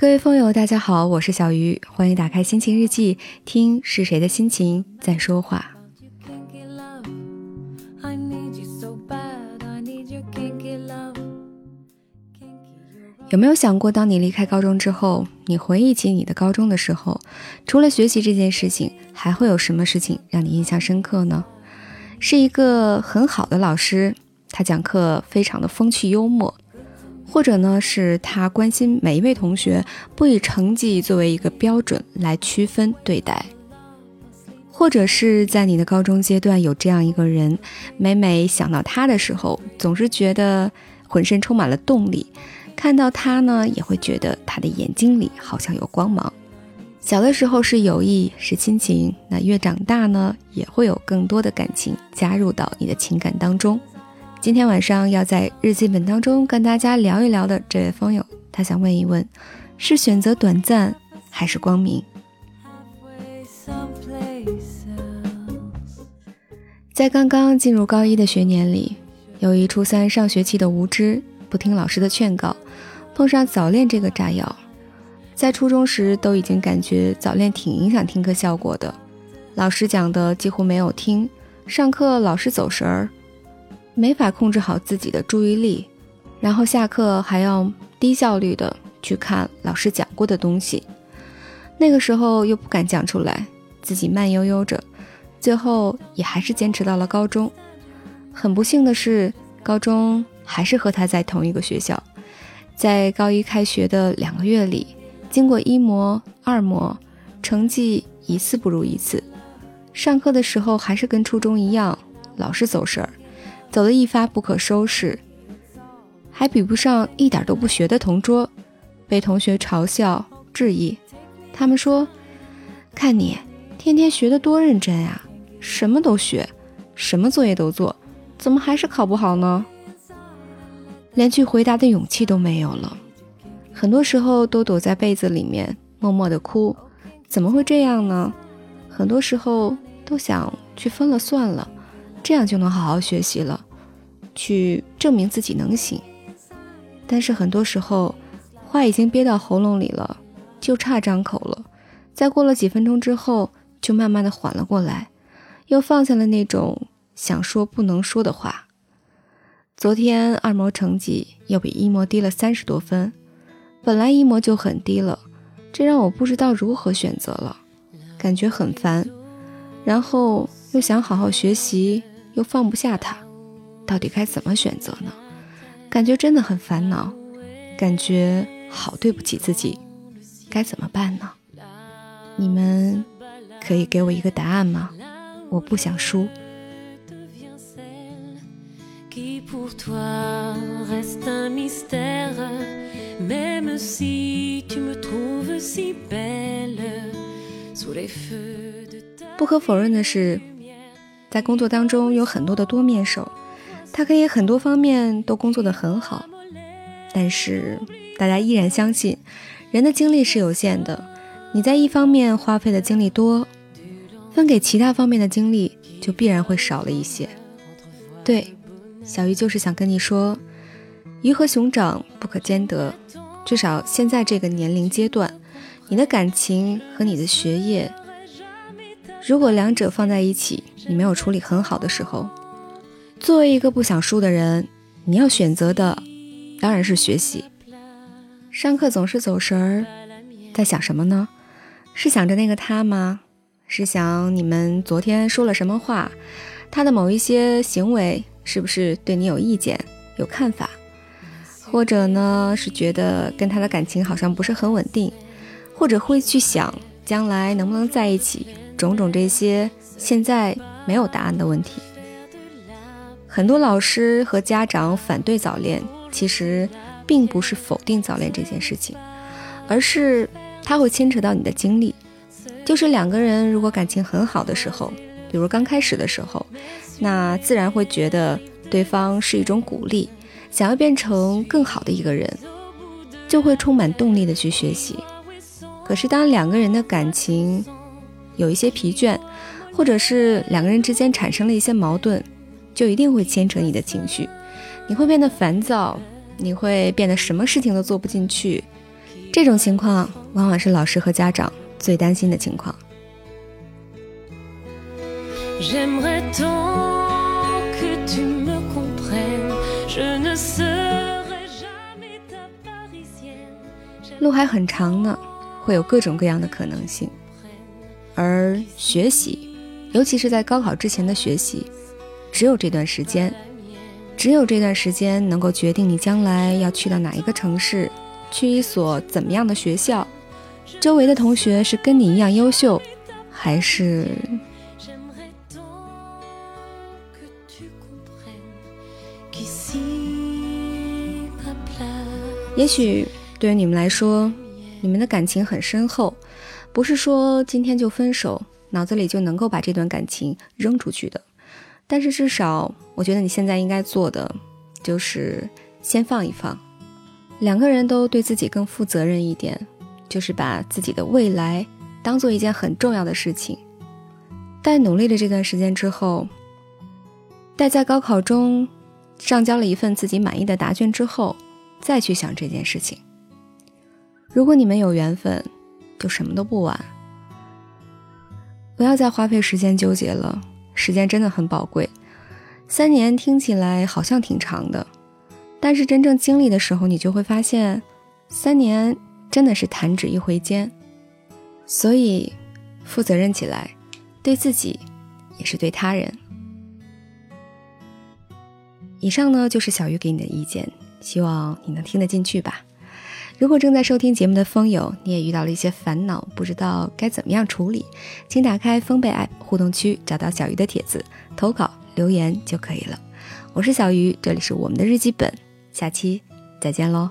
各位风友，大家好，我是小鱼，欢迎打开心情日记，听是谁的心情在说话。有没有想过，当你离开高中之后，你回忆起你的高中的时候，除了学习这件事情，还会有什么事情让你印象深刻呢？是一个很好的老师，他讲课非常的风趣幽默，或者呢是他关心每一位同学，不以成绩作为一个标准来区分对待，或者是在你的高中阶段有这样一个人，每每想到他的时候，总是觉得浑身充满了动力。看到他呢，也会觉得他的眼睛里好像有光芒。小的时候是友谊，是亲情，那越长大呢，也会有更多的感情加入到你的情感当中。今天晚上要在日记本当中跟大家聊一聊的这位风友，他想问一问：是选择短暂还是光明？在刚刚进入高一的学年里，由于初三上学期的无知。不听老师的劝告，碰上早恋这个炸药，在初中时都已经感觉早恋挺影响听课效果的，老师讲的几乎没有听，上课老是走神儿，没法控制好自己的注意力，然后下课还要低效率的去看老师讲过的东西，那个时候又不敢讲出来，自己慢悠悠着，最后也还是坚持到了高中。很不幸的是，高中。还是和他在同一个学校，在高一开学的两个月里，经过一模、二模，成绩一次不如一次。上课的时候还是跟初中一样，老是走神儿，走得一发不可收拾，还比不上一点都不学的同桌，被同学嘲笑质疑。他们说：“看你天天学得多认真呀，什么都学，什么作业都做，怎么还是考不好呢？”连去回答的勇气都没有了，很多时候都躲在被子里面默默的哭。怎么会这样呢？很多时候都想去分了算了，这样就能好好学习了，去证明自己能行。但是很多时候话已经憋到喉咙里了，就差张口了。再过了几分钟之后，就慢慢的缓了过来，又放下了那种想说不能说的话。昨天二模成绩又比一模低了三十多分，本来一模就很低了，这让我不知道如何选择了，感觉很烦。然后又想好好学习，又放不下他，到底该怎么选择呢？感觉真的很烦恼，感觉好对不起自己，该怎么办呢？你们可以给我一个答案吗？我不想输。不可否认的是，在工作当中有很多的多面手，他可以很多方面都工作的很好。但是大家依然相信，人的精力是有限的。你在一方面花费的精力多，分给其他方面的精力就必然会少了一些。对。小鱼就是想跟你说，鱼和熊掌不可兼得。至少现在这个年龄阶段，你的感情和你的学业，如果两者放在一起，你没有处理很好的时候，作为一个不想输的人，你要选择的当然是学习。上课总是走神儿，在想什么呢？是想着那个他吗？是想你们昨天说了什么话？他的某一些行为？是不是对你有意见、有看法，或者呢是觉得跟他的感情好像不是很稳定，或者会去想将来能不能在一起，种种这些现在没有答案的问题。很多老师和家长反对早恋，其实并不是否定早恋这件事情，而是它会牵扯到你的经历。就是两个人如果感情很好的时候，比如刚开始的时候。那自然会觉得对方是一种鼓励，想要变成更好的一个人，就会充满动力的去学习。可是当两个人的感情有一些疲倦，或者是两个人之间产生了一些矛盾，就一定会牵扯你的情绪，你会变得烦躁，你会变得什么事情都做不进去，这种情况往往是老师和家长最担心的情况。路还很长呢，会有各种各样的可能性。而学习，尤其是在高考之前的学习，只有这段时间，只有这段时间能够决定你将来要去到哪一个城市，去一所怎么样的学校，周围的同学是跟你一样优秀，还是？也许对于你们来说，你们的感情很深厚，不是说今天就分手，脑子里就能够把这段感情扔出去的。但是至少，我觉得你现在应该做的，就是先放一放，两个人都对自己更负责任一点，就是把自己的未来当做一件很重要的事情。待努力的这段时间之后，待在高考中上交了一份自己满意的答卷之后。再去想这件事情。如果你们有缘分，就什么都不晚。不要再花费时间纠结了，时间真的很宝贵。三年听起来好像挺长的，但是真正经历的时候，你就会发现，三年真的是弹指一挥间。所以，负责任起来，对自己，也是对他人。以上呢，就是小鱼给你的意见。希望你能听得进去吧。如果正在收听节目的风友，你也遇到了一些烦恼，不知道该怎么样处理，请打开风贝 App 互动区，找到小鱼的帖子，投稿留言就可以了。我是小鱼，这里是我们的日记本，下期再见喽。